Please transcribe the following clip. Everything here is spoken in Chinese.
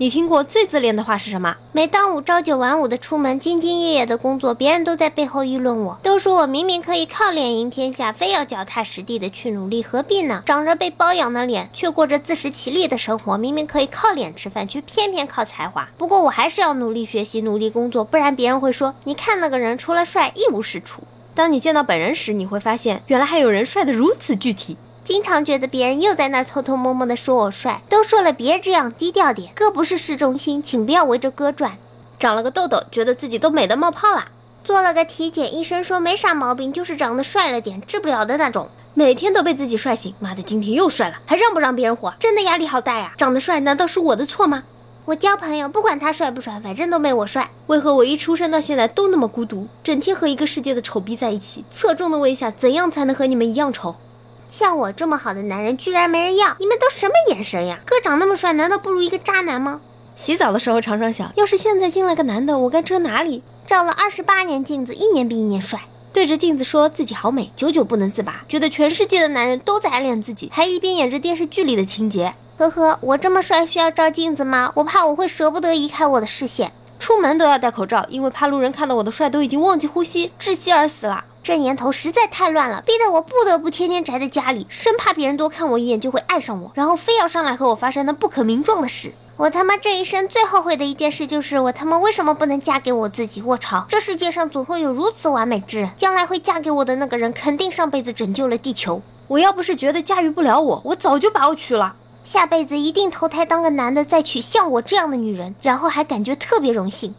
你听过最自恋的话是什么？每当我朝九晚五的出门，兢兢业业的工作，别人都在背后议论我，都说我明明可以靠脸赢天下，非要脚踏实地的去努力，何必呢？长着被包养的脸，却过着自食其力的生活，明明可以靠脸吃饭，却偏偏靠才华。不过我还是要努力学习，努力工作，不然别人会说，你看那个人除了帅一无是处。当你见到本人时，你会发现，原来还有人帅得如此具体。经常觉得别人又在那儿偷偷摸摸的说我帅，都说了别这样，低调点。哥不是市中心，请不要围着哥转。长了个痘痘，觉得自己都美得冒泡啦。做了个体检，医生说没啥毛病，就是长得帅了点，治不了的那种。每天都被自己帅醒，妈的，今天又帅了，还让不让别人活？真的压力好大呀！长得帅难道是我的错吗？我交朋友，不管他帅不帅，反正都没我帅。为何我一出生到现在都那么孤独，整天和一个世界的丑逼在一起？侧重的问一下，怎样才能和你们一样丑？像我这么好的男人居然没人要，你们都什么眼神呀？哥长那么帅，难道不如一个渣男吗？洗澡的时候常常想，要是现在进来个男的，我该遮哪里？照了二十八年镜子，一年比一年帅，对着镜子说自己好美，久久不能自拔，觉得全世界的男人都在暗恋自己，还一边演着电视剧里的情节。呵呵，我这么帅需要照镜子吗？我怕我会舍不得移开我的视线，出门都要戴口罩，因为怕路人看到我的帅都已经忘记呼吸，窒息而死了。这年头实在太乱了，逼得我不得不天天宅在家里，生怕别人多看我一眼就会爱上我，然后非要上来和我发生那不可名状的事。我他妈这一生最后悔的一件事就是，我他妈为什么不能嫁给我自己？卧槽，这世界上总会有如此完美之人，将来会嫁给我的那个人，肯定上辈子拯救了地球。我要不是觉得驾驭不了我，我早就把我娶了，下辈子一定投胎当个男的，再娶像我这样的女人，然后还感觉特别荣幸。